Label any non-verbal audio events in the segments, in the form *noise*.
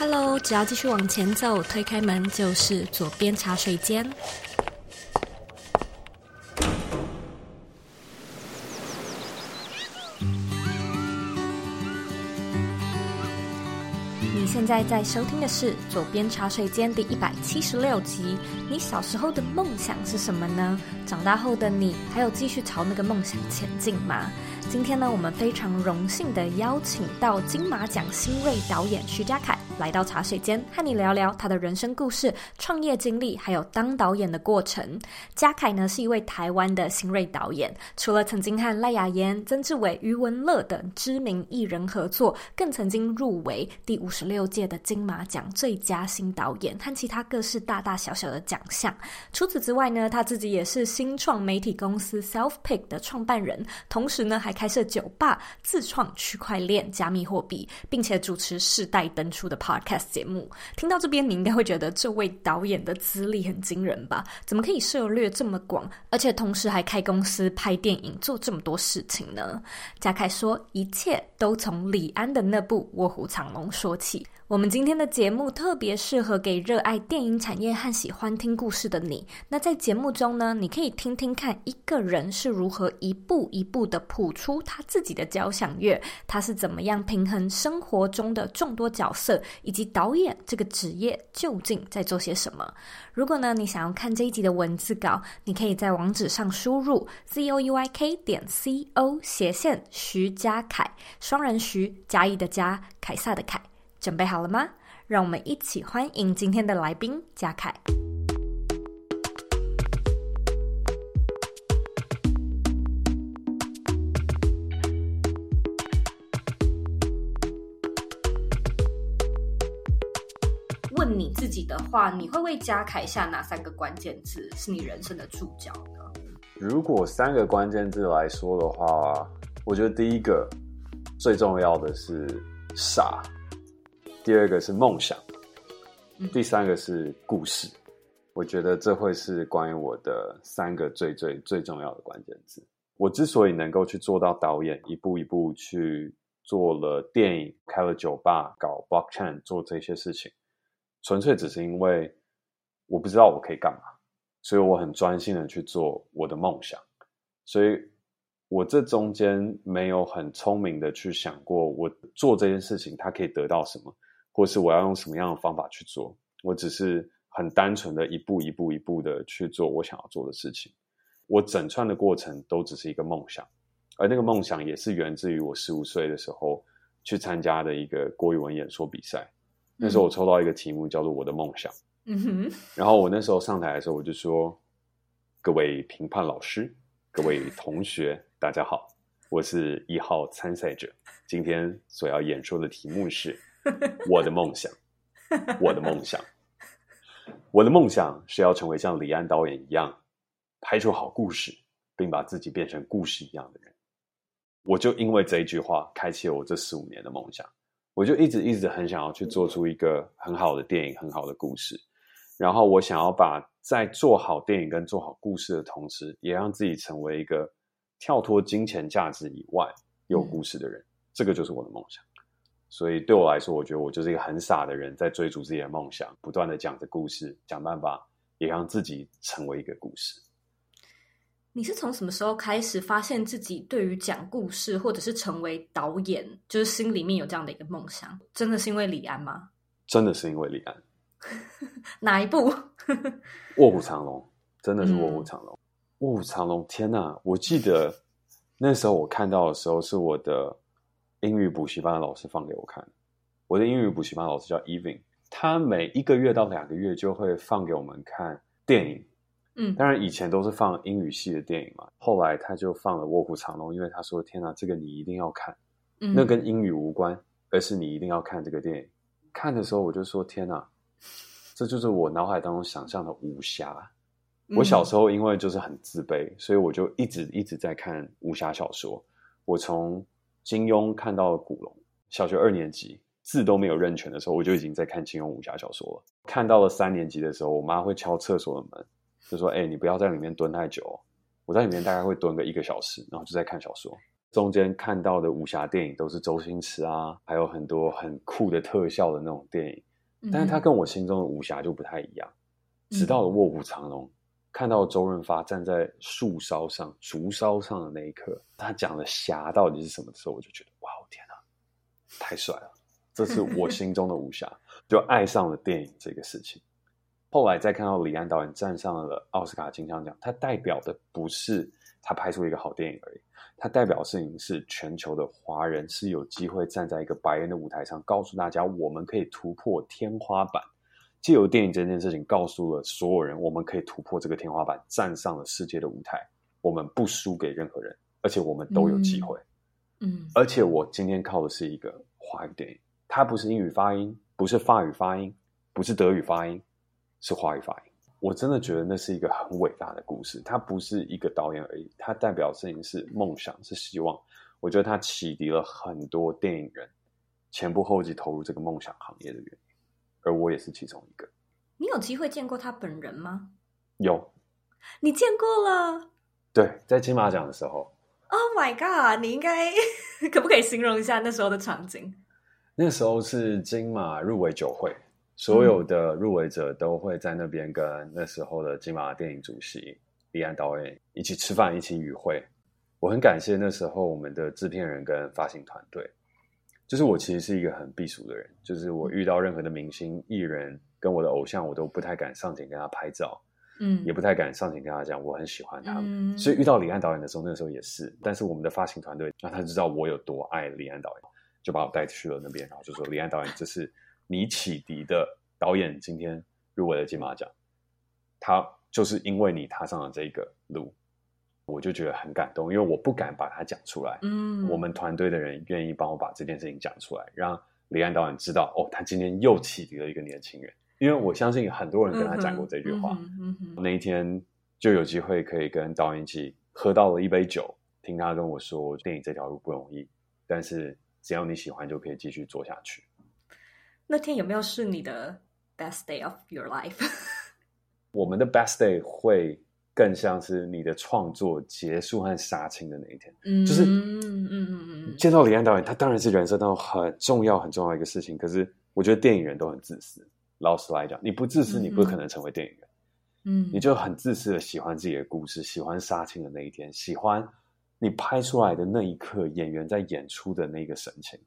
Hello，只要继续往前走，推开门就是左边茶水间。你现在在收听的是《左边茶水间》第一百七十六集。你小时候的梦想是什么呢？长大后的你还有继续朝那个梦想前进吗？今天呢，我们非常荣幸的邀请到金马奖新锐导演徐嘉凯来到茶水间，和你聊聊他的人生故事、创业经历，还有当导演的过程。嘉凯呢是一位台湾的新锐导演，除了曾经和赖雅妍、曾志伟、余文乐等知名艺人合作，更曾经入围第五十六届的金马奖最佳新导演和其他各式大大小小的奖项。除此之外呢，他自己也是新创媒体公司 Selfpick 的创办人，同时呢还开设酒吧，自创区块链加密货币，并且主持世代登出的 Podcast 节目。听到这边，你应该会觉得这位导演的资历很惊人吧？怎么可以涉略这么广，而且同时还开公司、拍电影、做这么多事情呢？嘉凯说，一切都从李安的那部《卧虎藏龙》说起。我们今天的节目特别适合给热爱电影产业和喜欢听故事的你。那在节目中呢，你可以听听看一个人是如何一步一步的谱出他自己的交响乐，他是怎么样平衡生活中的众多角色，以及导演这个职业究竟在做些什么。如果呢，你想要看这一集的文字稿，你可以在网址上输入 z o u y k 点 c o 斜线徐嘉凯，双人徐，嘉义的嘉，凯撒的凯。准备好了吗？让我们一起欢迎今天的来宾嘉凯。问你自己的话，你会为嘉凯下哪三个关键字是你人生的注脚呢？如果三个关键字来说的话，我觉得第一个最重要的是傻。第二个是梦想，第三个是故事。嗯。我觉得这会是关于我的三个最最最重要的关键字。我之所以能够去做到导演，一步一步去做了电影，开了酒吧，搞 blockchain，做这些事情，纯粹只是因为我不知道我可以干嘛，所以我很专心的去做我的梦想。所以我这中间没有很聪明的去想过，我做这件事情它可以得到什么。或是我要用什么样的方法去做？我只是很单纯的一步一步一步的去做我想要做的事情。我整串的过程都只是一个梦想，而那个梦想也是源自于我十五岁的时候去参加的一个国语文演说比赛。那时候我抽到一个题目叫做“我的梦想”。嗯哼。然后我那时候上台的时候，我就说：“各位评判老师，各位同学，大家好，我是一号参赛者，今天所要演说的题目是。” *laughs* 我的梦想，我的梦想，我的梦想是要成为像李安导演一样，拍出好故事，并把自己变成故事一样的人。我就因为这一句话，开启了我这十五年的梦想。我就一直一直很想要去做出一个很好的电影，很好的故事。然后我想要把在做好电影跟做好故事的同时，也让自己成为一个跳脱金钱价值以外有故事的人。这个就是我的梦想。所以对我来说，我觉得我就是一个很傻的人，在追逐自己的梦想，不断的讲着故事，想办法也让自己成为一个故事。你是从什么时候开始发现自己对于讲故事，或者是成为导演，就是心里面有这样的一个梦想？真的是因为李安吗？真的是因为李安。*laughs* 哪一部？*laughs* 卧虎藏龙，真的是卧虎藏龙。卧、嗯、虎藏龙，天哪！我记得那时候我看到的时候，是我的。英语补习班的老师放给我看，我的英语补习班老师叫 Evan，他每一个月到两个月就会放给我们看电影，嗯，当然以前都是放英语系的电影嘛，后来他就放了《卧虎藏龙》，因为他说：“天哪，这个你一定要看，嗯，那跟英语无关，而是你一定要看这个电影。”看的时候我就说：“天哪，这就是我脑海当中想象的武侠。”我小时候因为就是很自卑，所以我就一直一直在看武侠小说，我从。金庸看到了古龙，小学二年级字都没有认全的时候，我就已经在看金庸武侠小说了。看到了三年级的时候，我妈会敲厕所的门，就说：“哎、欸，你不要在里面蹲太久。”我在里面大概会蹲个一个小时，然后就在看小说。中间看到的武侠电影都是周星驰啊，还有很多很酷的特效的那种电影，但是它跟我心中的武侠就不太一样。直到了卧虎藏龙，嗯、看到周润发站在树梢上、竹梢上的那一刻，他讲的侠到底是什么的时候，我就觉得哇，天哪，太帅了！这是我心中的武侠，就爱上了电影这个事情。后来再看到李安导演站上了奥斯卡金像奖，他代表的不是他拍出一个好电影而已，他代表的事情是全球的华人是有机会站在一个白人的舞台上，告诉大家我们可以突破天花板。借由电影这件事情，告诉了所有人，我们可以突破这个天花板，站上了世界的舞台。我们不输给任何人，而且我们都有机会。嗯，而且我今天靠的是一个华语电影，它不是英语发音，不是法语发音，不是德语发音，是华语发音。我真的觉得那是一个很伟大的故事。它不是一个导演而已，它代表的事情是梦想，是希望。我觉得它启迪了很多电影人前仆后继投入这个梦想行业的原因。而我也是其中一个。你有机会见过他本人吗？有。你见过了？对，在金马奖的时候。Oh my god！你应该 *laughs* 可不可以形容一下那时候的场景？那时候是金马入围酒会，所有的入围者都会在那边跟那时候的金马电影主席李安导演一起吃饭，一起与会。我很感谢那时候我们的制片人跟发行团队。就是我其实是一个很避俗的人，就是我遇到任何的明星艺人跟我的偶像，我都不太敢上前跟他拍照，嗯，也不太敢上前跟他讲我很喜欢他们。嗯，所以遇到李安导演的时候，那个时候也是。但是我们的发行团队，让他知道我有多爱李安导演，就把我带去了那边，然后就说：“李安导演，这是你启迪的导演，今天入围了金马奖，他就是因为你踏上了这个路。”我就觉得很感动，因为我不敢把它讲出来。嗯，我们团队的人愿意帮我把这件事情讲出来，让李安导演知道，哦，他今天又启迪了一个年轻人。因为我相信很多人跟他讲过这句话。嗯嗯嗯、那一天就有机会可以跟导演一起喝到了一杯酒，听他跟我说，电影这条路不容易，但是只要你喜欢，就可以继续做下去。那天有没有是你的 best day of your life？我们的 best day 会。更像是你的创作结束和杀青的那一天，嗯，就是嗯嗯嗯嗯，见到李安导演，他当然是人生当中很重要很重要一个事情。可是我觉得电影人都很自私，老实来讲，你不自私，你不可能成为电影人。嗯，你就很自私的喜欢自己的故事，喜欢杀青的那一天，喜欢你拍出来的那一刻，演员在演出的那个神情。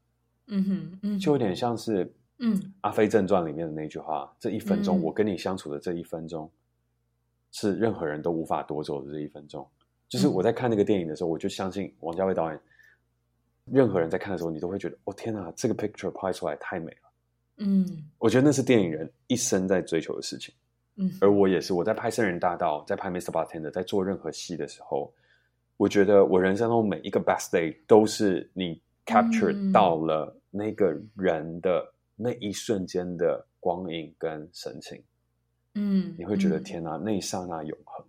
嗯哼，嗯，就有点像是嗯《阿飞正传》里面的那句话：这一分钟，我跟你相处的这一分钟。是任何人都无法夺走的这一分钟，就是我在看那个电影的时候，我就相信王家卫导演。任何人在看的时候，你都会觉得，哦天哪，这个 picture 拍出来太美了。嗯，我觉得那是电影人一生在追求的事情。嗯，而我也是，我在拍《圣人大道》，在拍《Mr. Bartender》，在做任何戏的时候，我觉得我人生中每一个 best day 都是你 capture 到了那个人的那一瞬间的光影跟神情。嗯，你会觉得天哪，那一刹那永恒，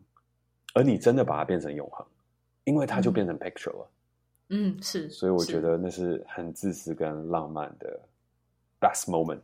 而你真的把它变成永恒，因为它就变成 picture 了。嗯，是，所以我觉得那是很自私跟浪漫的 best moment。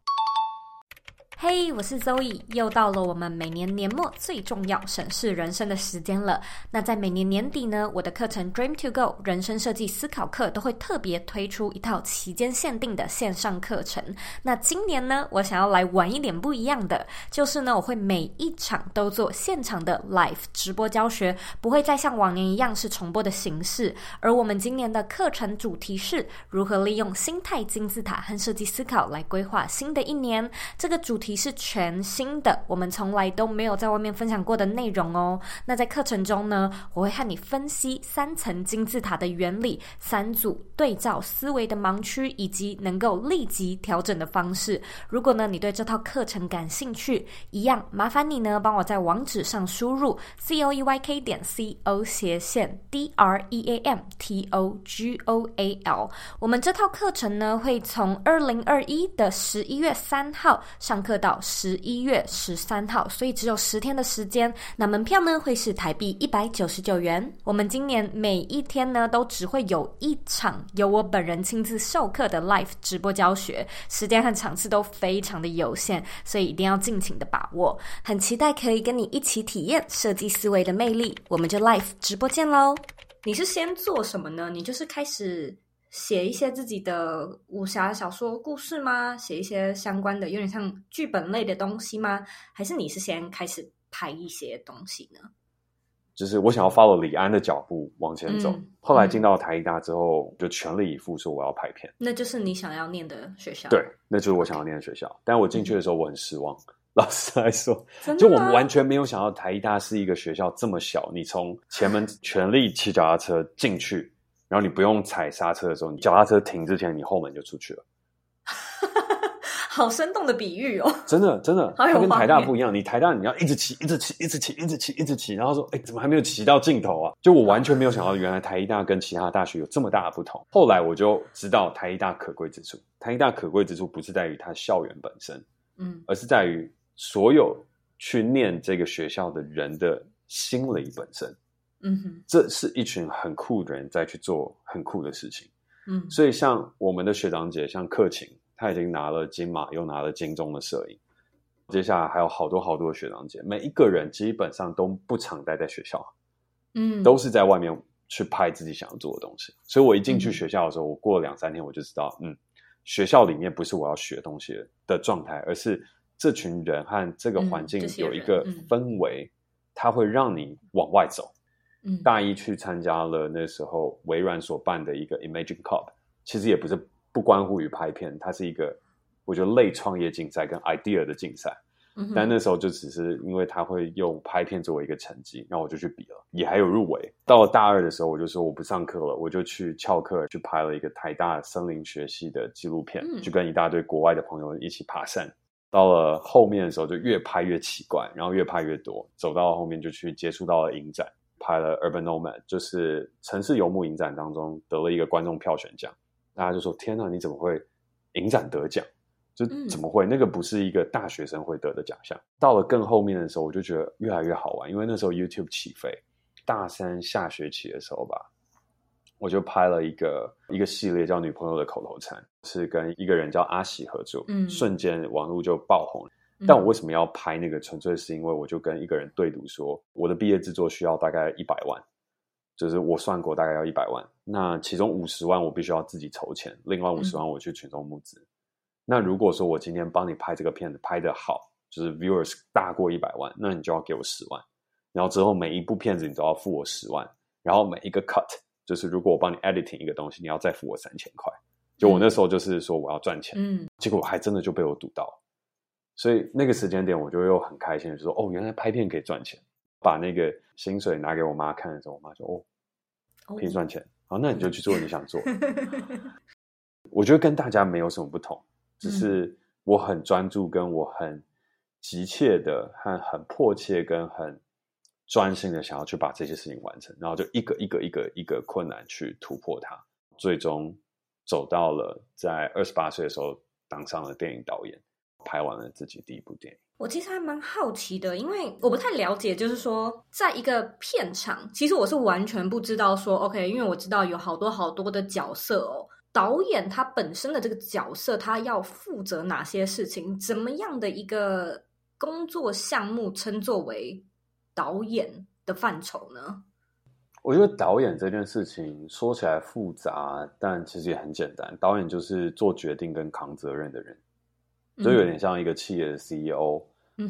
嘿，hey, 我是 Zoe，又到了我们每年年末最重要审视人生的时间了。那在每年年底呢，我的课程 Dream to Go 人生设计思考课都会特别推出一套期间限定的线上课程。那今年呢，我想要来玩一点不一样的，就是呢，我会每一场都做现场的 live 直播教学，不会再像往年一样是重播的形式。而我们今年的课程主题是如何利用心态金字塔和设计思考来规划新的一年。这个主题。是全新的，我们从来都没有在外面分享过的内容哦。那在课程中呢，我会和你分析三层金字塔的原理、三组对照思维的盲区，以及能够立即调整的方式。如果呢，你对这套课程感兴趣，一样麻烦你呢，帮我在网址上输入 c o e y k 点 c o 斜线 d r e a m t o g o a l。我们这套课程呢，会从二零二一的十一月三号上课。到十一月十三号，所以只有十天的时间。那门票呢，会是台币一百九十九元。我们今年每一天呢，都只会有一场由我本人亲自授课的 live 直播教学，时间和场次都非常的有限，所以一定要尽情的把握。很期待可以跟你一起体验设计思维的魅力，我们就 live 直播见喽！你是先做什么呢？你就是开始写一些自己的武侠小说故事吗？写一些相关的，有点像剧本类的东西吗？还是你是先开始拍一些东西呢？就是我想要 follow 李安的脚步往前走。嗯、后来进到台艺大之后，就全力以赴说我要拍片。那就是你想要念的学校？对，那就是我想要念的学校。但我进去的时候，我很失望。嗯、老实来说，就我们完全没有想到台艺大是一个学校这么小。你从前门全力骑脚踏车进去，然后你不用踩刹车的时候，你脚踏车停之前，你后门就出去了。*laughs* 好生动的比喻哦！真的真的，*laughs* 它跟台大不一样。你台大你要一直骑，一直骑，一直骑，一直骑，一直骑，然后说，哎，怎么还没有骑到尽头啊？就我完全没有想到，原来台艺大跟其他大学有这么大的不同。后来我就知道台艺大可贵之处。台艺大可贵之处不是在于它校园本身，嗯，而是在于所有去念这个学校的人的心理本身。嗯哼，这是一群很酷的人在去做很酷的事情。嗯，所以像我们的学长姐，像克勤。他已经拿了金马，又拿了金钟的摄影。接下来还有好多好多的学长姐，每一个人基本上都不常待在学校，嗯，都是在外面去拍自己想要做的东西。所以我一进去学校的时候，嗯、我过了两三天，我就知道，嗯，学校里面不是我要学东西的状态，而是这群人和这个环境有一个氛围，嗯、它会让你往外走。嗯，大一去参加了那时候微软所办的一个 Imagine Cup，其实也不是。不关乎于拍片，它是一个我觉得类创业竞赛跟 idea 的竞赛。嗯、但那时候就只是因为他会用拍片作为一个成绩，然后我就去比了，也还有入围。到了大二的时候，我就说我不上课了，我就去翘课去拍了一个台大森林学系的纪录片，嗯、就跟一大堆国外的朋友一起爬山。到了后面的时候，就越拍越奇怪，然后越拍越多。走到后面就去接触到了影展，拍了 Urban Nomad，就是城市游牧影展当中得了一个观众票选奖。大家就说：“天哪，你怎么会影展得奖？就怎么会？那个不是一个大学生会得的奖项。嗯”到了更后面的时候，我就觉得越来越好玩，因为那时候 YouTube 起飞，大三下学期的时候吧，我就拍了一个一个系列叫《女朋友的口头禅》，是跟一个人叫阿喜合作，嗯，瞬间网络就爆红。但我为什么要拍那个？纯粹是因为我就跟一个人对赌说，我的毕业制作需要大概一百万。就是我算过，大概要一百万。那其中五十万我必须要自己筹钱，另外五十万我去群众募资。嗯、那如果说我今天帮你拍这个片子拍得好，就是 viewers 大过一百万，那你就要给我十万。然后之后每一部片子你都要付我十万。然后每一个 cut，*laughs* 就是如果我帮你 editing 一个东西，你要再付我三千块。就我那时候就是说我要赚钱，嗯，结果我还真的就被我赌到。所以那个时间点我就又很开心，就说哦，原来拍片可以赚钱。把那个薪水拿给我妈看的时候，我妈说哦。可以赚钱，好，那你就去做你想做。*laughs* 我觉得跟大家没有什么不同，只是我很专注，跟我很急切的、和很迫切、跟很专心的想要去把这些事情完成，然后就一个一个一个一个困难去突破它，最终走到了在二十八岁的时候当上了电影导演，拍完了自己第一部电影。我其实还蛮好奇的，因为我不太了解，就是说，在一个片场，其实我是完全不知道说，OK，因为我知道有好多好多的角色哦，导演他本身的这个角色，他要负责哪些事情，怎么样的一个工作项目称作为导演的范畴呢？我觉得导演这件事情说起来复杂，但其实也很简单，导演就是做决定跟扛责任的人，就有点像一个企业的 CEO。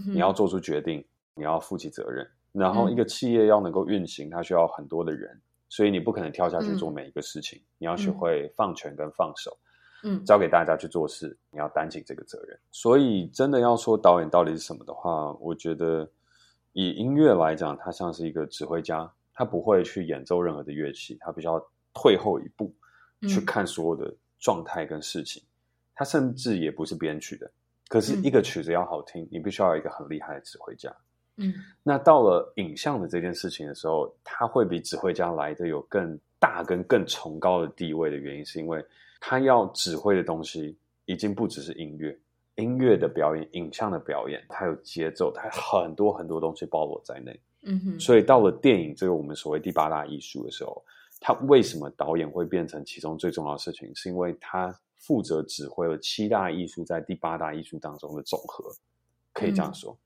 你要做出决定，你要负起责任。然后，一个企业要能够运行，它需要很多的人，所以你不可能跳下去做每一个事情。你要学会放权跟放手，嗯，交给大家去做事，你要担起这个责任。所以，真的要说导演到底是什么的话，我觉得以音乐来讲，他像是一个指挥家，他不会去演奏任何的乐器，他必须要退后一步去看所有的状态跟事情。他甚至也不是编曲的。可是，一个曲子要好听，嗯、你必须要有一个很厉害的指挥家。嗯，那到了影像的这件事情的时候，他会比指挥家来的有更大跟更崇高的地位的原因，是因为他要指挥的东西已经不只是音乐，音乐的表演、影像的表演，它有节奏，它很多很多东西包罗在内。嗯哼，所以到了电影这个我们所谓第八大艺术的时候，他为什么导演会变成其中最重要的事情？是因为他。负责指挥了七大艺术在第八大艺术当中的总和，可以这样说。嗯、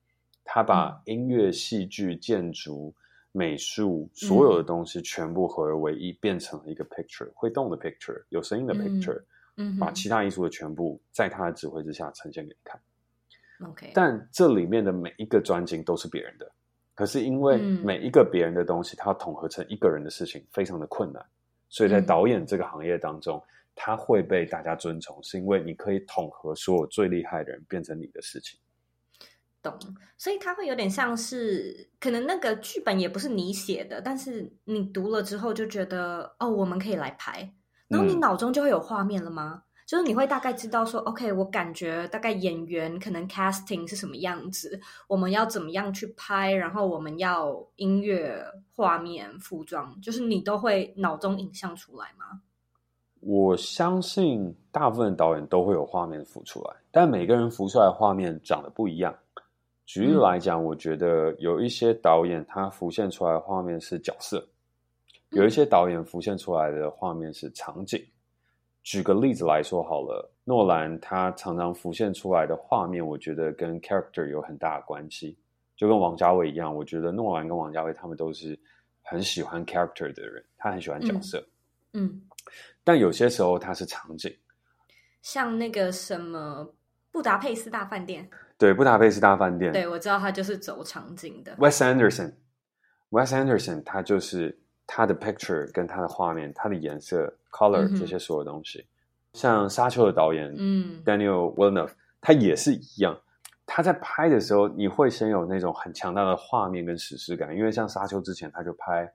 他把音乐、戏剧、建筑、美术所有的东西全部合而为一，嗯、变成了一个 picture，会动的 picture，有声音的 picture，把其他艺术的全部在他的指挥之下呈现给你看。OK，但这里面的每一个专精都是别人的，可是因为每一个别人的东西，它要统合成一个人的事情非常的困难，所以在导演这个行业当中，他会被大家尊崇，是因为你可以统合所有最厉害的人变成你的事情。懂，所以它会有点像是，可能那个剧本也不是你写的，但是你读了之后就觉得，哦，我们可以来拍，然后你脑中就会有画面了吗？嗯、就是你会大概知道说，OK，我感觉大概演员可能 casting 是什么样子，我们要怎么样去拍，然后我们要音乐、画面、服装，就是你都会脑中影像出来吗？我相信大部分导演都会有画面浮出来，但每个人浮出来的画面长得不一样。举例来讲，我觉得有一些导演他浮现出来的画面是角色，有一些导演浮现出来的画面是场景。举个例子来说好了，诺兰他常常浮现出来的画面，我觉得跟 character 有很大的关系，就跟王家卫一样。我觉得诺兰跟王家卫他们都是很喜欢 character 的人，他很喜欢角色。嗯，嗯，但有些时候它是场景，像那个什么布达佩斯大饭店。对，布达佩斯大饭店。对，我知道它就是走场景的。Wes Anderson，Wes Anderson，他就是他的 picture 跟他的画面，他的颜色、color 这些所有东西。嗯、像沙丘的导演，嗯，Daniel Villeneuve，他也是一样。他在拍的时候，你会先有那种很强大的画面跟史诗感，因为像沙丘之前，他就拍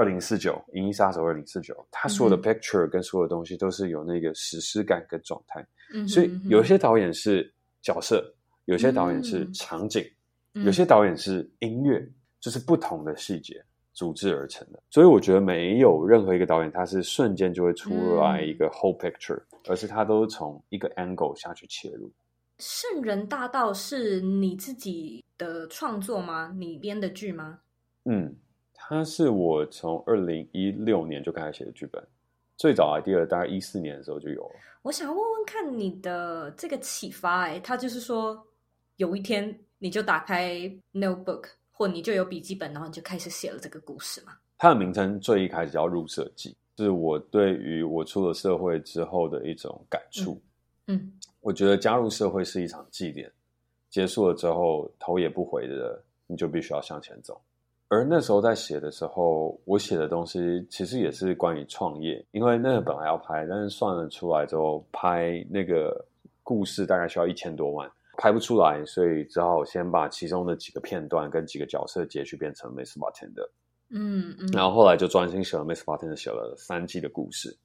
二零四九《银翼杀手二零四九》，他所有的 picture 跟所有的东西都是有那个史诗感跟状态。嗯，所以有些导演是角色。有些导演是场景，嗯、有些导演是音乐，嗯、就是不同的细节组织而成的。所以我觉得没有任何一个导演他是瞬间就会出来一个 whole picture，、嗯、而是他都是从一个 angle 下去切入。圣人大道是你自己的创作吗？你编的剧吗？嗯，它是我从二零一六年就开始写的剧本，最早 idea 大概一四年的时候就有了。我想问问看你的这个启发，哎，它就是说。有一天，你就打开 notebook，或你就有笔记本，然后你就开始写了这个故事嘛。它的名称最一开始叫入社记，是我对于我出了社会之后的一种感触。嗯，嗯，我觉得加入社会是一场祭奠，结束了之后头也不回的，你就必须要向前走。而那时候在写的时候，我写的东西其实也是关于创业，因为那个本来要拍，但是算了出来之后，拍那个故事大概需要一千多万。拍不出来，所以只好先把其中的几个片段跟几个角色截取变成 Miss Bartender。嗯嗯，然后后来就专心写了 Miss Bartender，写了三季的故事。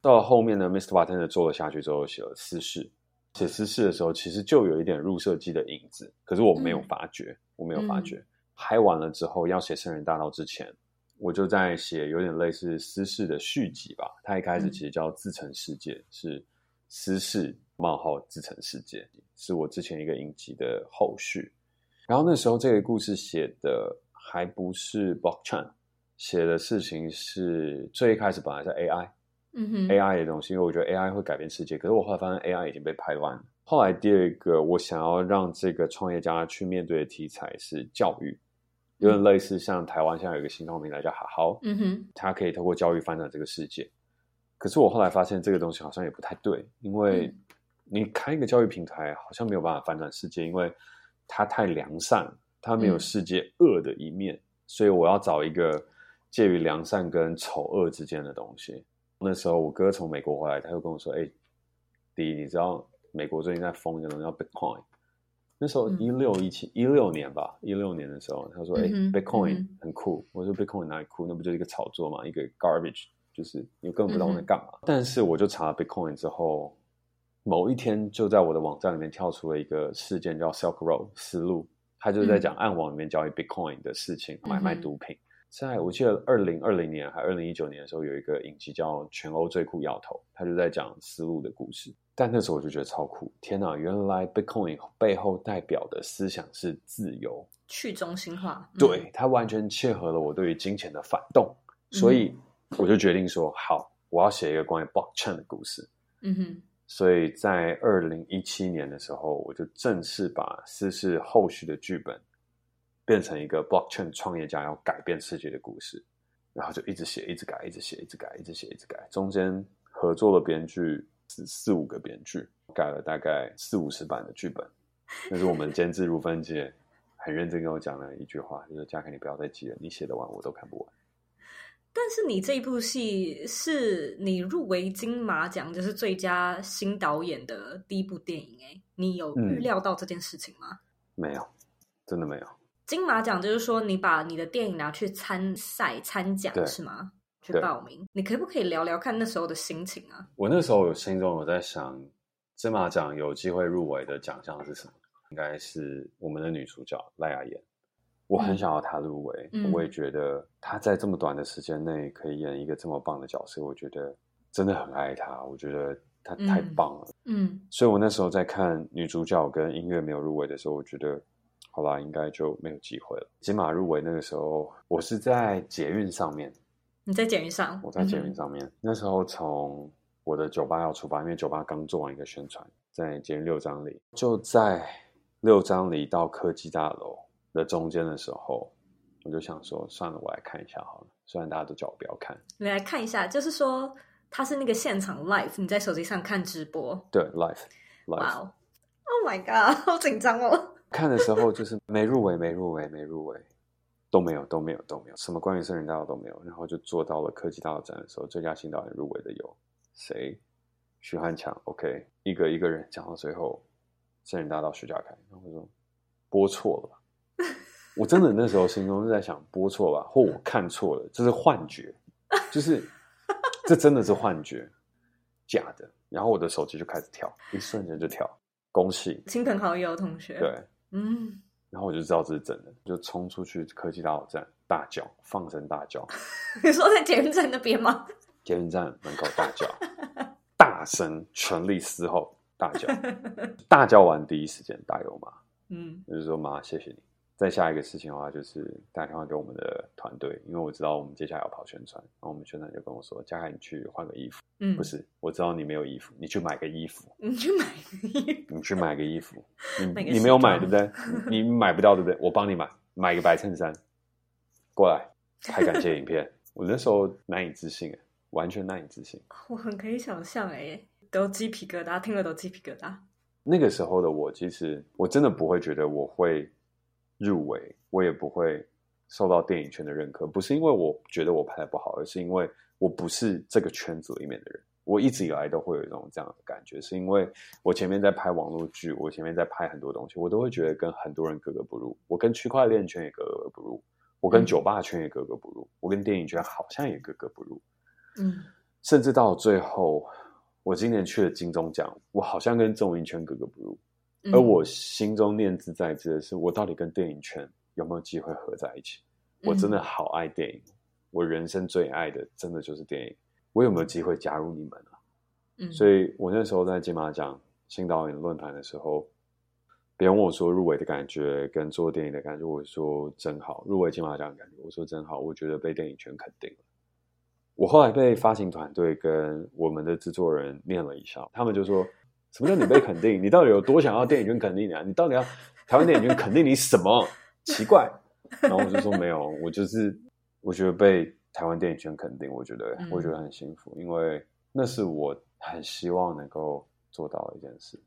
到了后面呢，Miss Bartender 做了下去之后，写了私事。写私事的时候，其实就有一点入社记的影子，可是我没有发觉，嗯、我没有发觉。嗯、拍完了之后，要写圣人大道之前，我就在写有点类似私事的续集吧。它一开始其实叫自成世界，嗯、是私事。冒号自成世界是我之前一个影集的后续，然后那时候这个故事写的还不是 blockchain，写的事情是最一开始本来是 AI，嗯哼，AI 的东西，因为我觉得 AI 会改变世界，可是我后来发现 AI 已经被拍烂了。后来第二个我想要让这个创业家去面对的题材是教育，有点类似像台湾现在有一个新创平台叫好好，嗯哼，它可以透过教育翻转这个世界。可是我后来发现这个东西好像也不太对，因为、嗯你开一个教育平台，好像没有办法翻转世界，因为它太良善，它没有世界恶的一面，嗯、所以我要找一个介于良善跟丑恶之间的东西。那时候我哥从美国回来，他就跟我说：“哎，第一，你知道美国最近在疯一个东西叫 Bitcoin？那时候一六一七一六年吧，一六年的时候，他说：哎、嗯、，Bitcoin 很酷。我说：Bitcoin 哪里酷？那不就是一个炒作嘛，一个 garbage，就是你根本不知道我在干嘛。嗯、但是我就查了 Bitcoin 之后。某一天，就在我的网站里面跳出了一个事件，叫 Silk Road 丝路，他就是在讲暗网里面交易 Bitcoin 的事情，买卖毒品。在我记得二零二零年还二零一九年的时候，有一个影集叫《全欧最酷摇头》，他就在讲丝路的故事。但那时候我就觉得超酷，天哪！原来 Bitcoin 背后代表的思想是自由、去中心化。嗯、对，它完全切合了我对于金钱的反动，所以我就决定说，好，我要写一个关于 Blockchain 的故事。嗯哼。所以在二零一七年的时候，我就正式把思事后续的剧本变成一个 blockchain 创业家要改变世界的故事，然后就一直写，一直改，一直写，一直改，一直写，一直改。中间合作的编剧四四五个编剧，改了大概四五十版的剧本。那是我们监制如芬姐很认真跟我讲了一句话，就是嘉凯，你不要再急了，你写的完我都看不完。但是你这一部戏是你入围金马奖，就是最佳新导演的第一部电影，哎，你有预料到这件事情吗？嗯，没有，真的没有。金马奖就是说你把你的电影拿去参赛参奖是吗？去报名，你可不可以聊聊看那时候的心情啊？我那时候有心中有在想，金马奖有机会入围的奖项是什么？应该是我们的女主角赖雅妍。我很想要她入围，嗯、我也觉得她在这么短的时间内可以演一个这么棒的角色，我觉得真的很爱她。我觉得她太棒了，嗯，嗯，所以我那时候在看女主角跟音乐没有入围的时候，我觉得好吧，应该就没有机会了。金马入围那个时候，我是在捷运上面，你在捷运上，我在捷运上面。嗯、那时候从我的酒吧要出发，因为酒吧刚做完一个宣传，在捷运六张里，就在六张里到科技大楼的中间的时候，我就想说，算了，我来看一下好了。虽然大家都叫我不要看，你来看一下，就是说他是那个现场 live，你在手机上看直播，对，live，live。哇哦，Oh my god，好紧张哦！看的时候就是没入围，没入围，没入围，都没有，都没有，都没有，什么关于圣人大道都没有。然后就做到了科技大道站的时候，最佳新导演入围的有谁？徐汉强，OK，一个一个人讲到最后，圣人大道徐家凯，然后我说播错了吧。我真的那时候心中是在想播错吧，或我看错了，这是幻觉，就是这真的是幻觉，假的。然后我的手机就开始跳，一瞬间就跳，恭喜亲朋好友同学。对，嗯，然后我就知道这是真的，就冲出去科技大楼站大叫，放声大叫。*laughs* 你说在捷运站那边吗？捷运站门口大叫，大声全力嘶吼大叫，*laughs* 大叫完第一时间打给我妈，嗯，我就说妈，谢谢你。再下一个事情的话，就是打电话给我们的团队，因为我知道我们接下来要跑宣传，然后我们宣传就跟我说：“嘉凯，你去换个衣服。”嗯，不是，我知道你没有衣服，你去买个衣服。你去买个衣服。你去买个衣服。*laughs* 你你没有买对不对？你买不到对不对？我帮你买，买个白衬衫，过来拍感谢影片。我那时候难以置信，完全难以置信。我很可以想象，哎，都鸡皮疙瘩，听了都鸡皮疙瘩。那个时候的我，其实我真的不会觉得我会。入围，我也不会受到电影圈的认可，不是因为我觉得我拍的不好，而是因为我不是这个圈子里面的人。我一直以来都会有一种这样的感觉，是因为我前面在拍网络剧，我前面在拍很多东西，我都会觉得跟很多人格格不入。我跟区块链圈也格格不入，我跟酒吧圈也格格不入，我跟电影圈好像也格格不入。嗯，甚至到最后，我今年去了金钟奖，我好像跟综艺圈格格不入。而我心中念兹在兹的是，我到底跟电影圈有没有机会合在一起？我真的好爱电影，我人生最爱的真的就是电影。我有没有机会加入你们啊？嗯，所以我那时候在金马奖新导演论坛的时候，别人问我说入围的感觉跟做电影的感觉，我说真好。入围金马奖的感觉，我说真好。我觉得被电影圈肯定了。我后来被发行团队跟我们的制作人念了一下，他们就说。什么叫你被肯定？*laughs* 你到底有多想要电影圈肯定你啊？你到底要台湾电影圈肯定你什么？*laughs* 奇怪。然后我就说没有，我就是我觉得被台湾电影圈肯定，我觉得我觉得很幸福，因为那是我很希望能够做到的一件事。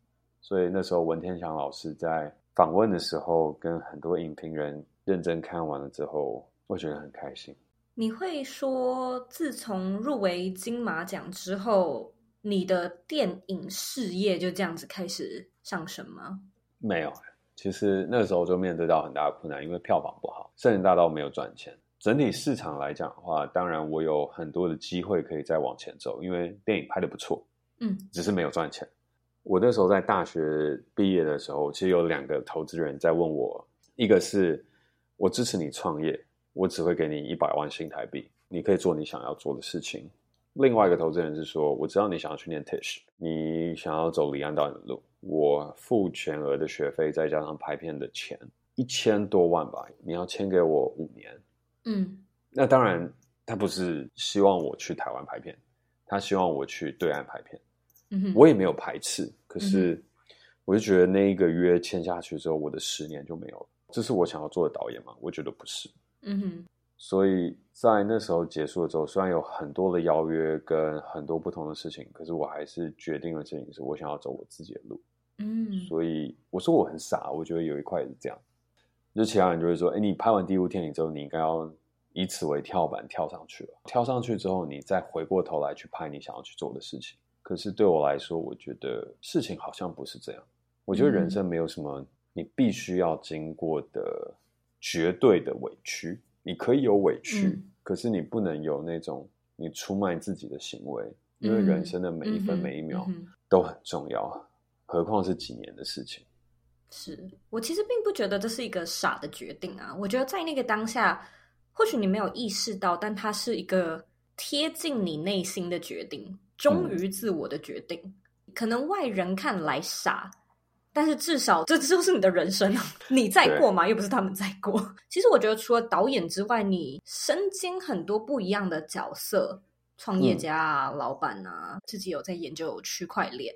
所以那时候文天祥老师在访问的时候，跟很多影评人认真看完了之后，我觉得很开心。你会说，自从入围金马奖之后，你的电影事业就这样子开始上升吗？没有，其实那时候就面对到很大的困难，因为票房不好，圣人大道没有赚钱。整体市场来讲的话，当然我有很多的机会可以再往前走，因为电影拍得不错，嗯，只是没有赚钱。我那时候在大学毕业的时候，其实有两个投资人在问我，一个是我支持你创业，我只会给你一百万新台币，你可以做你想要做的事情。另外一个投资人是说：“我知道你想要去念 Tisch，你想要走李安导演的路，我付全额的学费，再加上拍片的钱，一千多万吧，你要签给我五年。”嗯，那当然，他不是希望我去台湾拍片，他希望我去对岸拍片。嗯哼，我也没有排斥，可是我就觉得那一个约签下去之后，我的十年就没有了。这是我想要做的导演吗？我觉得不是。嗯哼。所以在那时候结束了之后，虽然有很多的邀约跟很多不同的事情，可是我还是决定了这件事，我想要走我自己的路。嗯。所以我说我很傻，我觉得有一块也是这样。就其他人就会说：“哎，你拍完第一部电影之后，你应该要以此为跳板跳上去了。跳上去之后，你再回过头来去拍你想要去做的事情。”可是对我来说，我觉得事情好像不是这样。我觉得人生没有什么你必须要经过的绝对的委屈。你可以有委屈，嗯、可是你不能有那种你出卖自己的行为。因为人生的每一分每一秒都很重要，嗯嗯、何况是几年的事情。是我其实并不觉得这是一个傻的决定啊！我觉得在那个当下，或许你没有意识到，但它是一个贴近你内心的决定，忠于自我的决定。嗯、可能外人看来傻，但是至少这就是你的人生，你在过嘛？又不是他们在过。其实我觉得，除了导演之外，你身兼很多不一样的角色，创业家啊、嗯、老板啊，自己有在研究区块链。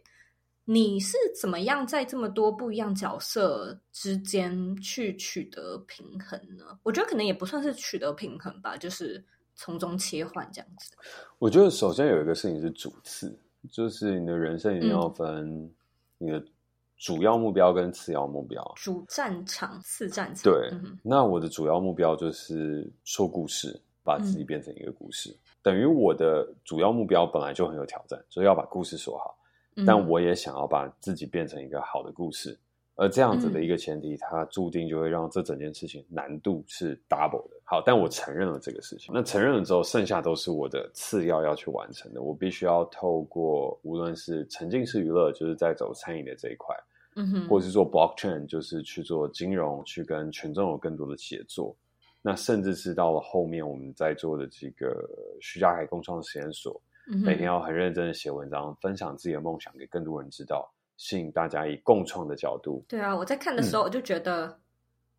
你是怎么样在这么多不一样角色之间去取得平衡呢？我觉得可能也不算是取得平衡吧，就是从中切换这样子。我觉得首先有一个事情是主次，就是你的人生一定要分你的主要目标跟次要目标。嗯、主战场、次战场。对，嗯、那我的主要目标就是说故事，把自己变成一个故事。嗯、等于我的主要目标本来就很有挑战，所以要把故事说好。但我也想要把自己变成一个好的故事，而这样子的一个前提，它注定就会让这整件事情难度是 double 的。好，但我承认了这个事情。那承认了之后，剩下都是我的次要要去完成的。我必须要透过无论是沉浸式娱乐，就是在走餐饮的这一块，嗯哼，或者是做 blockchain，就是去做金融，去跟群众有更多的协作。那甚至是到了后面我们在做的这个徐家凯共创实验所。每天要很认真的写文章，分享自己的梦想给更多人知道，吸引大家以共创的角度。对啊，我在看的时候我就觉得，嗯、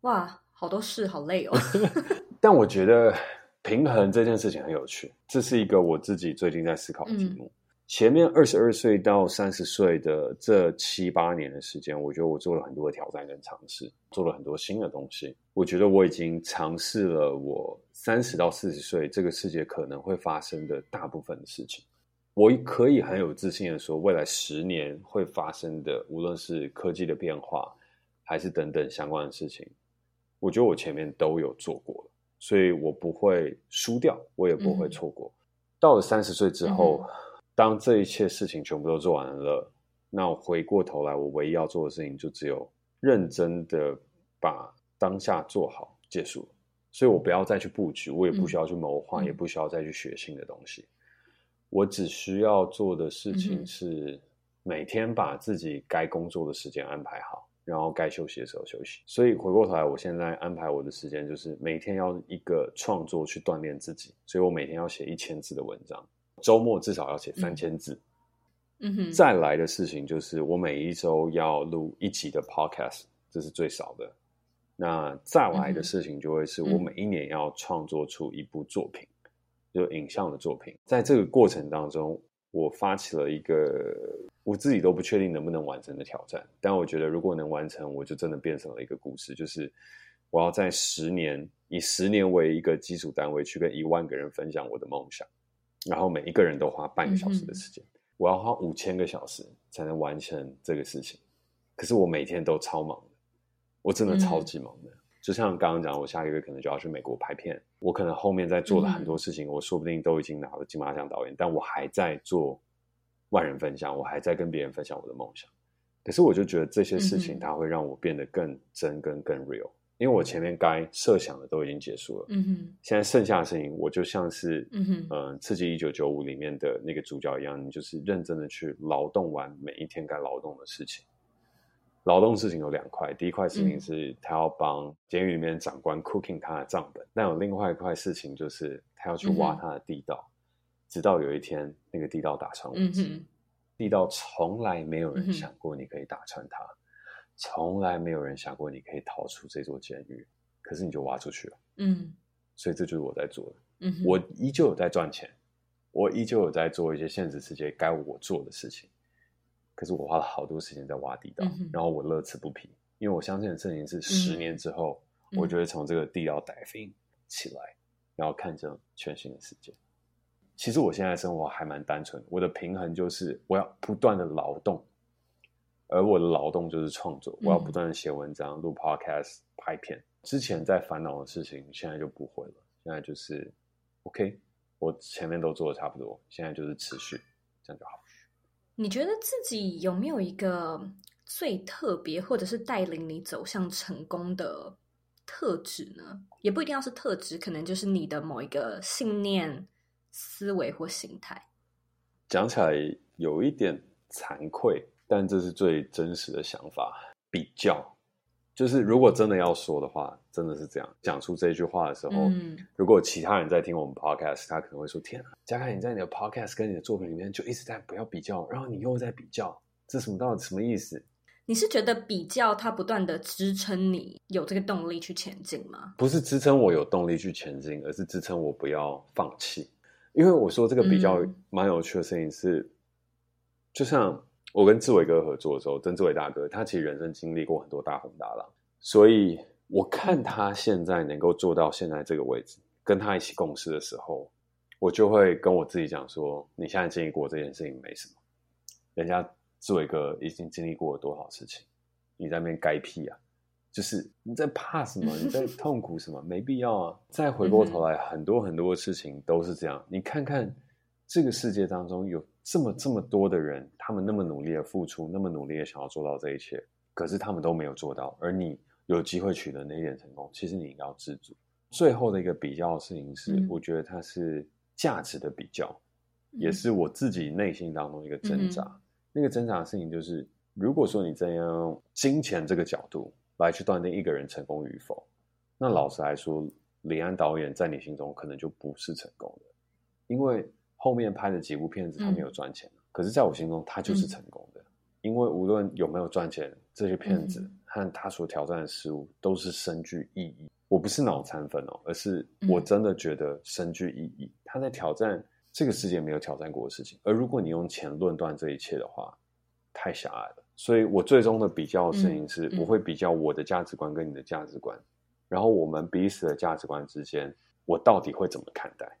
哇，好多事，好累哦。*laughs* 但我觉得平衡这件事情很有趣，这是一个我自己最近在思考的题目。嗯前面二十二岁到三十岁的这七八年的时间，我觉得我做了很多的挑战跟尝试，做了很多新的东西。我觉得我已经尝试了我三十到四十岁这个世界可能会发生的大部分的事情。我可以很有自信的说，未来十年会发生的，无论是科技的变化，还是等等相关的事情，我觉得我前面都有做过了，所以我不会输掉，我也不会错过。嗯、到了三十岁之后。嗯当这一切事情全部都做完了，那我回过头来，我唯一要做的事情就只有认真的把当下做好，结束了。所以我不要再去布局，我也不需要去谋划，嗯、也不需要再去学新的东西。我只需要做的事情是每天把自己该工作的时间安排好，然后该休息的时候休息。所以回过头来，我现在安排我的时间就是每天要一个创作去锻炼自己，所以我每天要写一千字的文章。周末至少要写三千字，嗯哼。再来的事情就是我每一周要录一集的 podcast，这是最少的。那再来的事情就会是我每一年要创作出一部作品，嗯、就影像的作品。在这个过程当中，我发起了一个我自己都不确定能不能完成的挑战，但我觉得如果能完成，我就真的变成了一个故事，就是我要在十年，以十年为一个基础单位，去跟一万个人分享我的梦想。然后每一个人都花半个小时的时间，嗯、我要花五千个小时才能完成这个事情。可是我每天都超忙的，我真的超级忙的。嗯、就像刚刚讲，我下个月可能就要去美国拍片，我可能后面在做的很多事情，嗯、我说不定都已经拿了金马奖导演，但我还在做万人分享，我还在跟别人分享我的梦想。可是我就觉得这些事情，它会让我变得更真、跟更 real。因为我前面该设想的都已经结束了，嗯哼，现在剩下的事情，我就像是，嗯哼，呃，刺激一九九五里面的那个主角一样，你就是认真的去劳动完每一天该劳动的事情。劳动事情有两块，第一块事情是他要帮监狱里面长官 cooking 他的账本，但有另外一块事情就是他要去挖他的地道，直到有一天那个地道打穿为止。地道从来没有人想过你可以打穿它。从来没有人想过你可以逃出这座监狱，可是你就挖出去了。嗯，所以这就是我在做的。嗯，我依旧有在赚钱，我依旧有在做一些现实世界该我做的事情。可是我花了好多时间在挖地道，嗯、然后我乐此不疲，因为我相信的事情是十年之后，嗯、我就会从这个地道 diving 起来，然后看见全新的世界。其实我现在生活还蛮单纯，我的平衡就是我要不断的劳动，而我的劳动就是创作，我要不断的写文章、录 podcast、拍片。之前在烦恼的事情，现在就不会了，现在就是 OK，我前面都做的差不多，现在就是持续，这样就好。你觉得自己有没有一个最特别，或者是带领你走向成功的特质呢？也不一定要是特质，可能就是你的某一个信念、思维或心态。讲起来有一点惭愧，但这是最真实的想法。比较。就是如果真的要说的话，真的是这样。讲出这句话的时候，嗯、如果其他人在听我们 podcast，他可能会说：“天啊，嘉凯，你在你的 podcast 跟你的作品里面就一直在不要比较，然后你又在比较，这什么到底什么意思？”你是觉得比较它不断的支撑你有这个动力去前进吗？不是支撑我有动力去前进，而是支撑我不要放弃。因为我说这个比较蛮有趣的事情是，嗯、就像。我跟志伟哥合作的时候，曾志伟大哥，他其实人生经历过很多大风大浪，所以我看他现在能够做到现在这个位置，跟他一起共事的时候，我就会跟我自己讲说：你现在经历过这件事情没什么，人家志伟哥已经经历过了多少事情，你在那边该屁啊！就是你在怕什么？你在 *laughs* 痛苦什么？没必要啊！再回过头来，很多很多的事情都是这样，你看看。这个世界当中有这么这么多的人，他们那么努力的付出，那么努力的想要做到这一切，可是他们都没有做到。而你有机会取得那一点成功，其实你应该要知足。最后的一个比较的事情是，嗯、我觉得它是价值的比较，嗯、也是我自己内心当中一个挣扎。嗯、那个挣扎的事情就是，如果说你真要用金钱这个角度来去断定一个人成功与否，那老实来说，李安导演在你心中可能就不是成功的，因为。后面拍的几部片子，他没有赚钱，嗯、可是在我心中，他就是成功的。嗯、因为无论有没有赚钱，这些片子和他所挑战的事物都是深具意义。我不是脑残粉哦，而是我真的觉得深具意义。他在挑战这个世界没有挑战过的事情。而如果你用钱论断这一切的话，太狭隘了。所以我最终的比较的事情是，我会比较我的价值观跟你的价值观，然后我们彼此的价值观之间，我到底会怎么看待？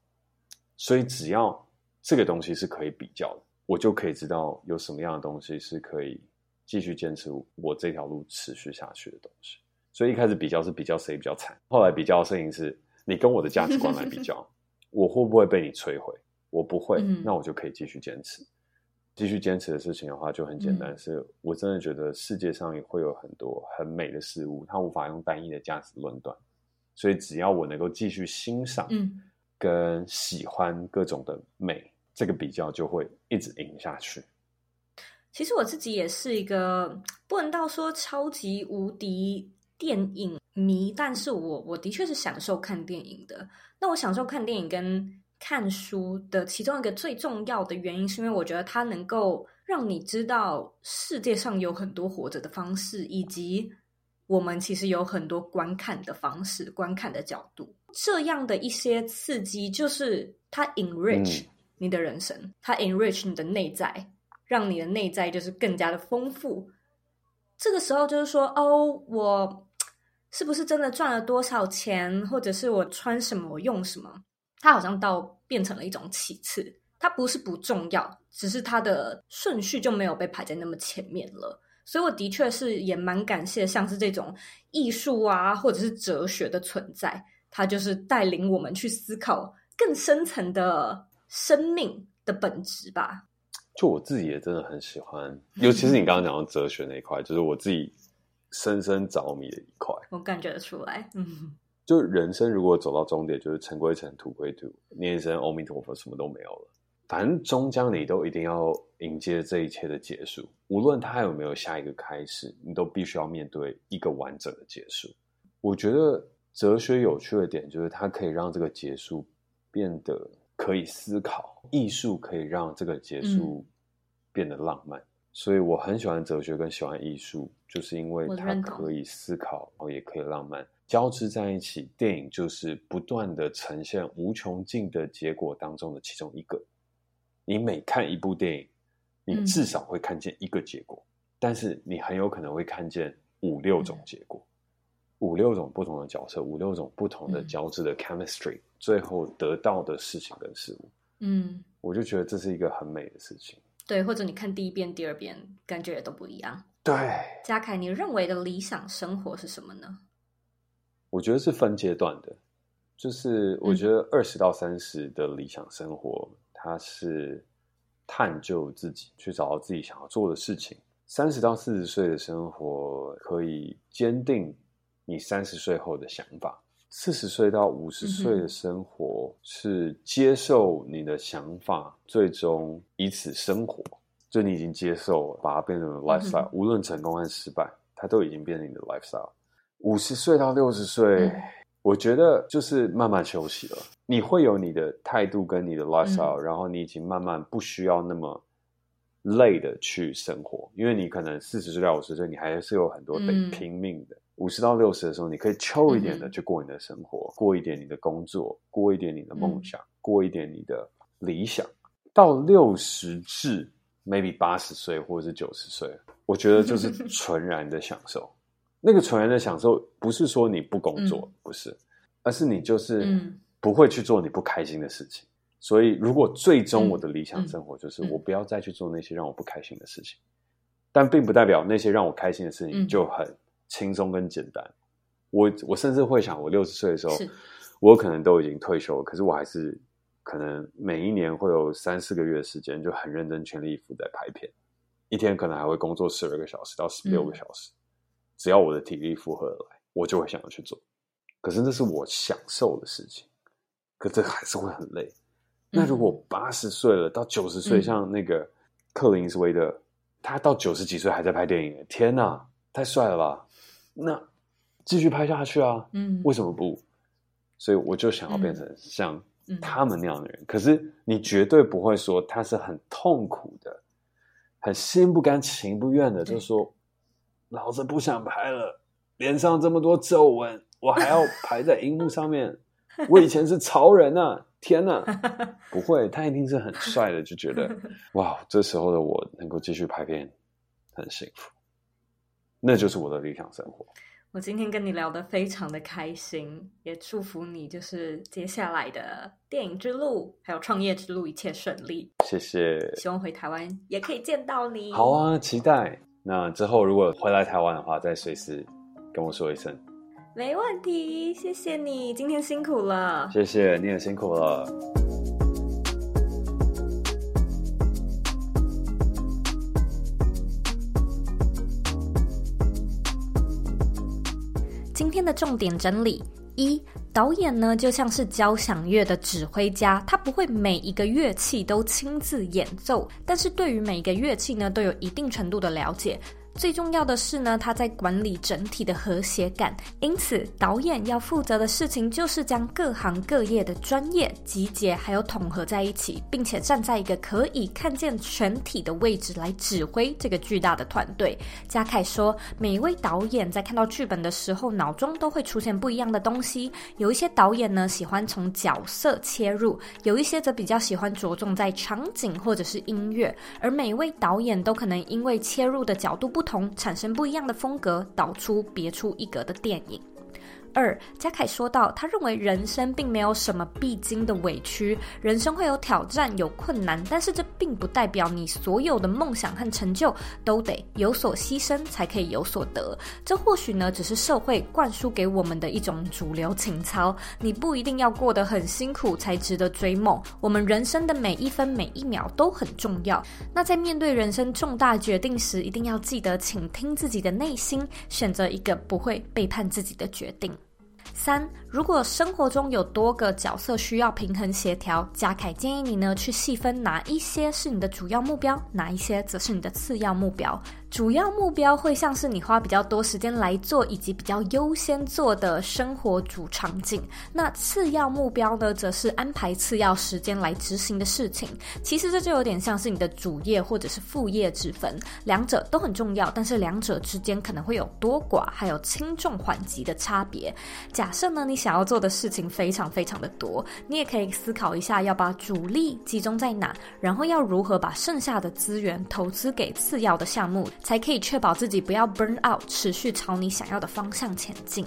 所以只要。这个东西是可以比较的，我就可以知道有什么样的东西是可以继续坚持我这条路持续下去的东西。所以一开始比较是比较谁比较惨，后来比较的事情是你跟我的价值观来比较，*laughs* 我会不会被你摧毁？我不会，那我就可以继续坚持。继续坚持的事情的话就很简单，是我真的觉得世界上也会有很多很美的事物，它无法用单一的价值论断。所以只要我能够继续欣赏，跟喜欢各种的美。这个比较就会一直赢下去。其实我自己也是一个不能到说超级无敌电影迷，但是我我的确是享受看电影的。那我享受看电影跟看书的其中一个最重要的原因，是因为我觉得它能够让你知道世界上有很多活着的方式，以及我们其实有很多观看的方式、观看的角度。这样的一些刺激，就是它 enrich、嗯。你的人生，它 enrich 你的内在，让你的内在就是更加的丰富。这个时候就是说，哦，我是不是真的赚了多少钱，或者是我穿什么，我用什么，它好像到变成了一种其次。它不是不重要，只是它的顺序就没有被排在那么前面了。所以我的确是也蛮感谢，像是这种艺术啊，或者是哲学的存在，它就是带领我们去思考更深层的。生命的本质吧，就我自己也真的很喜欢，尤其是你刚刚讲到哲学那一块，*laughs* 就是我自己深深着迷的一块。我感觉得出来，嗯，*laughs* 就人生如果走到终点，就是尘归尘，土归土，念一声阿弥陀佛，什么都没有了。反正终将你都一定要迎接这一切的结束，无论它有没有下一个开始，你都必须要面对一个完整的结束。我觉得哲学有趣的点，就是它可以让这个结束变得。可以思考，艺术可以让这个结束变得浪漫，嗯、所以我很喜欢哲学跟喜欢艺术，就是因为它可以思考，然后也可以浪漫。交织在一起。电影就是不断的呈现无穷尽的结果当中的其中一个。你每看一部电影，你至少会看见一个结果，嗯、但是你很有可能会看见五六种结果，嗯、五六种不同的角色，五六种不同的交织的 chemistry，、嗯、最后得到的事情跟事物。嗯，我就觉得这是一个很美的事情。对，或者你看第一遍、第二遍，感觉也都不一样。对，嘉凯，你认为的理想生活是什么呢？我觉得是分阶段的，就是我觉得二十到三十的理想生活，嗯、它是探究自己，去找到自己想要做的事情；三十到四十岁的生活，可以坚定你三十岁后的想法。四十岁到五十岁的生活是接受你的想法，最终以此生活。就你已经接受了，把它变成了 lifestyle，无论成功还是失败，它都已经变成你的 lifestyle。五十岁到六十岁，我觉得就是慢慢休息了。你会有你的态度跟你的 lifestyle，然后你已经慢慢不需要那么累的去生活，因为你可能四十岁到五十岁，你还是有很多得拼命的。五十到六十的时候，你可以抽一点的去过你的生活，嗯、过一点你的工作，过一点你的梦想，嗯、过一点你的理想。到六十至 maybe 八十岁或者是九十岁，我觉得就是 *laughs* 纯然的享受。那个纯然的享受，不是说你不工作，嗯、不是，而是你就是不会去做你不开心的事情。嗯、所以，如果最终我的理想生活就是我不要再去做那些让我不开心的事情，但并不代表那些让我开心的事情就很。轻松跟简单，我我甚至会想，我六十岁的时候，我可能都已经退休了，可是我还是可能每一年会有三四个月的时间，就很认真、全力以赴在拍片，一天可能还会工作十二个小时到十六个小时，嗯、只要我的体力负荷得来，我就会想要去做。可是那是我享受的事情，可这还是会很累。嗯、那如果八十岁了到九十岁，嗯、像那个克林斯威的，他到九十几岁还在拍电影，天哪，太帅了吧！那继续拍下去啊？嗯，为什么不？所以我就想要变成像他们那样的人。嗯嗯、可是你绝对不会说他是很痛苦的，很心不甘情不愿的，对就说老子不想拍了，脸上这么多皱纹，我还要排在荧幕上面。*laughs* 我以前是潮人啊！天呐，*laughs* 不会，他一定是很帅的，就觉得 *laughs* 哇，这时候的我能够继续拍片，很幸福。那就是我的理想生活。我今天跟你聊得非常的开心，也祝福你，就是接下来的电影之路，还有创业之路一切顺利。谢谢。希望回台湾也可以见到你。好啊，期待。那之后如果回来台湾的话，再随时跟我说一声。没问题，谢谢你，今天辛苦了。谢谢，你也辛苦了。今天的重点整理：一、导演呢就像是交响乐的指挥家，他不会每一个乐器都亲自演奏，但是对于每一个乐器呢都有一定程度的了解。最重要的是呢，他在管理整体的和谐感。因此，导演要负责的事情就是将各行各业的专业集结，还有统合在一起，并且站在一个可以看见全体的位置来指挥这个巨大的团队。嘉凯说，每一位导演在看到剧本的时候，脑中都会出现不一样的东西。有一些导演呢，喜欢从角色切入；有一些则比较喜欢着重在场景或者是音乐。而每位导演都可能因为切入的角度不不，同产生不一样的风格，导出别出一格的电影。二，嘉凯说到，他认为人生并没有什么必经的委屈，人生会有挑战、有困难，但是这并不代表你所有的梦想和成就都得有所牺牲才可以有所得。这或许呢，只是社会灌输给我们的一种主流情操。你不一定要过得很辛苦才值得追梦。我们人生的每一分每一秒都很重要。那在面对人生重大决定时，一定要记得倾听自己的内心，选择一个不会背叛自己的决定。三，如果生活中有多个角色需要平衡协调，嘉凯建议你呢去细分哪一些是你的主要目标，哪一些则是你的次要目标。主要目标会像是你花比较多时间来做，以及比较优先做的生活主场景。那次要目标呢，则是安排次要时间来执行的事情。其实这就有点像是你的主业或者是副业之分，两者都很重要，但是两者之间可能会有多寡，还有轻重缓急的差别。假设呢，你想要做的事情非常非常的多，你也可以思考一下，要把主力集中在哪，然后要如何把剩下的资源投资给次要的项目。才可以确保自己不要 burn out，持续朝你想要的方向前进。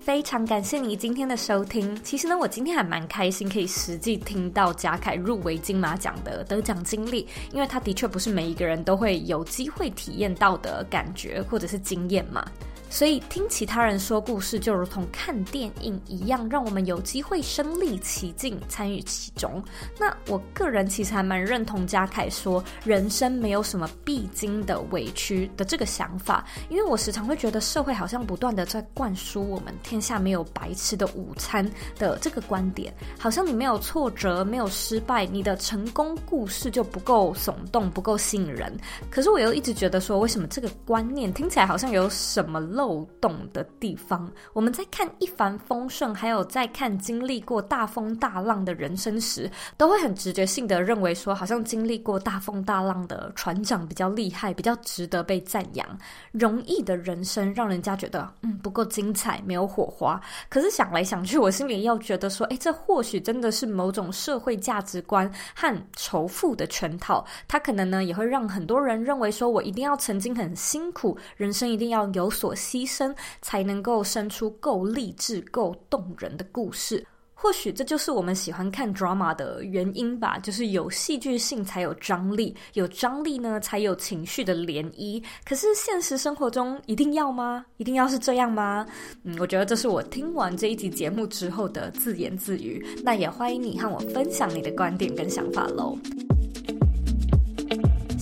非常感谢你今天的收听。其实呢，我今天还蛮开心，可以实际听到贾凯入围金马奖的得奖经历，因为他的确不是每一个人都会有机会体验到的感觉或者是经验嘛。所以听其他人说故事，就如同看电影一样，让我们有机会身历其境，参与其中。那我个人其实还蛮认同嘉凯说，人生没有什么必经的委屈的这个想法，因为我时常会觉得社会好像不断的在灌输我们“天下没有白吃的午餐”的这个观点，好像你没有挫折，没有失败，你的成功故事就不够耸动，不够吸引人。可是我又一直觉得说，为什么这个观念听起来好像有什么漏？漏洞的地方，我们在看一帆风顺，还有在看经历过大风大浪的人生时，都会很直觉性的认为说，好像经历过大风大浪的船长比较厉害，比较值得被赞扬。容易的人生让人家觉得，嗯，不够精彩，没有火花。可是想来想去，我心里要觉得说，诶，这或许真的是某种社会价值观和仇富的圈套。它可能呢，也会让很多人认为说，我一定要曾经很辛苦，人生一定要有所牺牲，才能够生出够励志、够动人的故事。或许这就是我们喜欢看 drama 的原因吧，就是有戏剧性才有张力，有张力呢才有情绪的涟漪。可是现实生活中一定要吗？一定要是这样吗？嗯，我觉得这是我听完这一集节目之后的自言自语。那也欢迎你和我分享你的观点跟想法喽。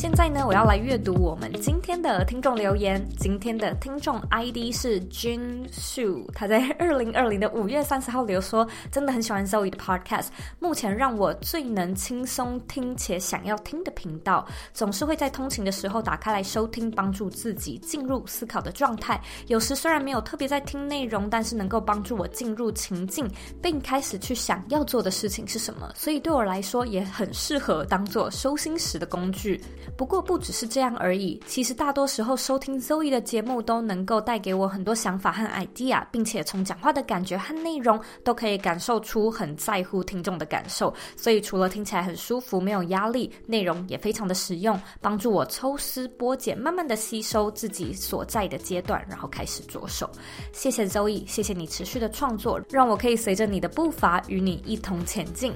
现在呢，我要来阅读我们今天的听众留言。今天的听众 ID 是 Jin Shu，他在二零二零的五月三十号留说，真的很喜欢 Zoe 的 Podcast，目前让我最能轻松听且想要听的频道，总是会在通勤的时候打开来收听，帮助自己进入思考的状态。有时虽然没有特别在听内容，但是能够帮助我进入情境，并开始去想要做的事情是什么，所以对我来说也很适合当做收心时的工具。不过不只是这样而已，其实大多时候收听 Zoe 的节目都能够带给我很多想法和 idea，并且从讲话的感觉和内容都可以感受出很在乎听众的感受。所以除了听起来很舒服、没有压力，内容也非常的实用，帮助我抽丝剥茧，慢慢的吸收自己所在的阶段，然后开始着手。谢谢 Zoe，谢谢你持续的创作，让我可以随着你的步伐与你一同前进。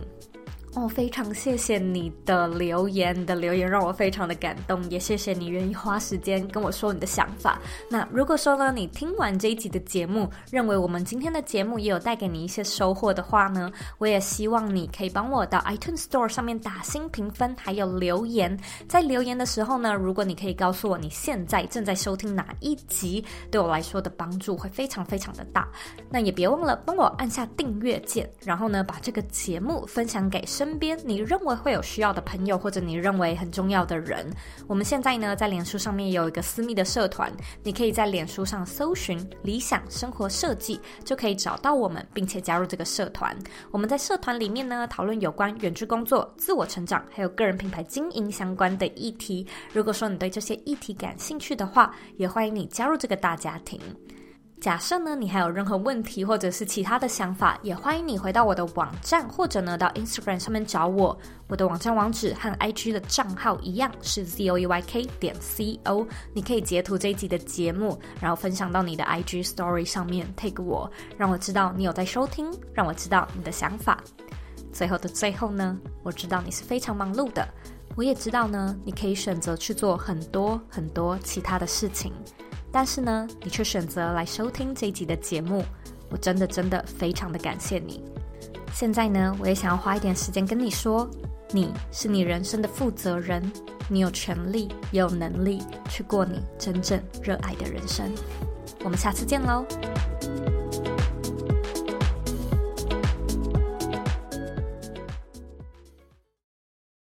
哦，非常谢谢你的留言，你的留言让我非常的感动，也谢谢你愿意花时间跟我说你的想法。那如果说呢，你听完这一集的节目，认为我们今天的节目也有带给你一些收获的话呢，我也希望你可以帮我到 iTunes Store 上面打星评分，还有留言。在留言的时候呢，如果你可以告诉我你现在正在收听哪一集，对我来说的帮助会非常非常的大。那也别忘了帮我按下订阅键，然后呢，把这个节目分享给身身边你认为会有需要的朋友，或者你认为很重要的人，我们现在呢在脸书上面有一个私密的社团，你可以在脸书上搜寻“理想生活设计”，就可以找到我们，并且加入这个社团。我们在社团里面呢讨论有关远距工作、自我成长，还有个人品牌经营相关的议题。如果说你对这些议题感兴趣的话，也欢迎你加入这个大家庭。假设呢，你还有任何问题或者是其他的想法，也欢迎你回到我的网站，或者呢到 Instagram 上面找我。我的网站网址和 IG 的账号一样是 zoeyk 点 co。你可以截图这一集的节目，然后分享到你的 IG Story 上面，tag 我，让我知道你有在收听，让我知道你的想法。最后的最后呢，我知道你是非常忙碌的，我也知道呢，你可以选择去做很多很多其他的事情。但是呢，你却选择来收听这一集的节目，我真的真的非常的感谢你。现在呢，我也想要花一点时间跟你说，你是你人生的负责人，你有权利也有能力去过你真正热爱的人生。我们下次见喽。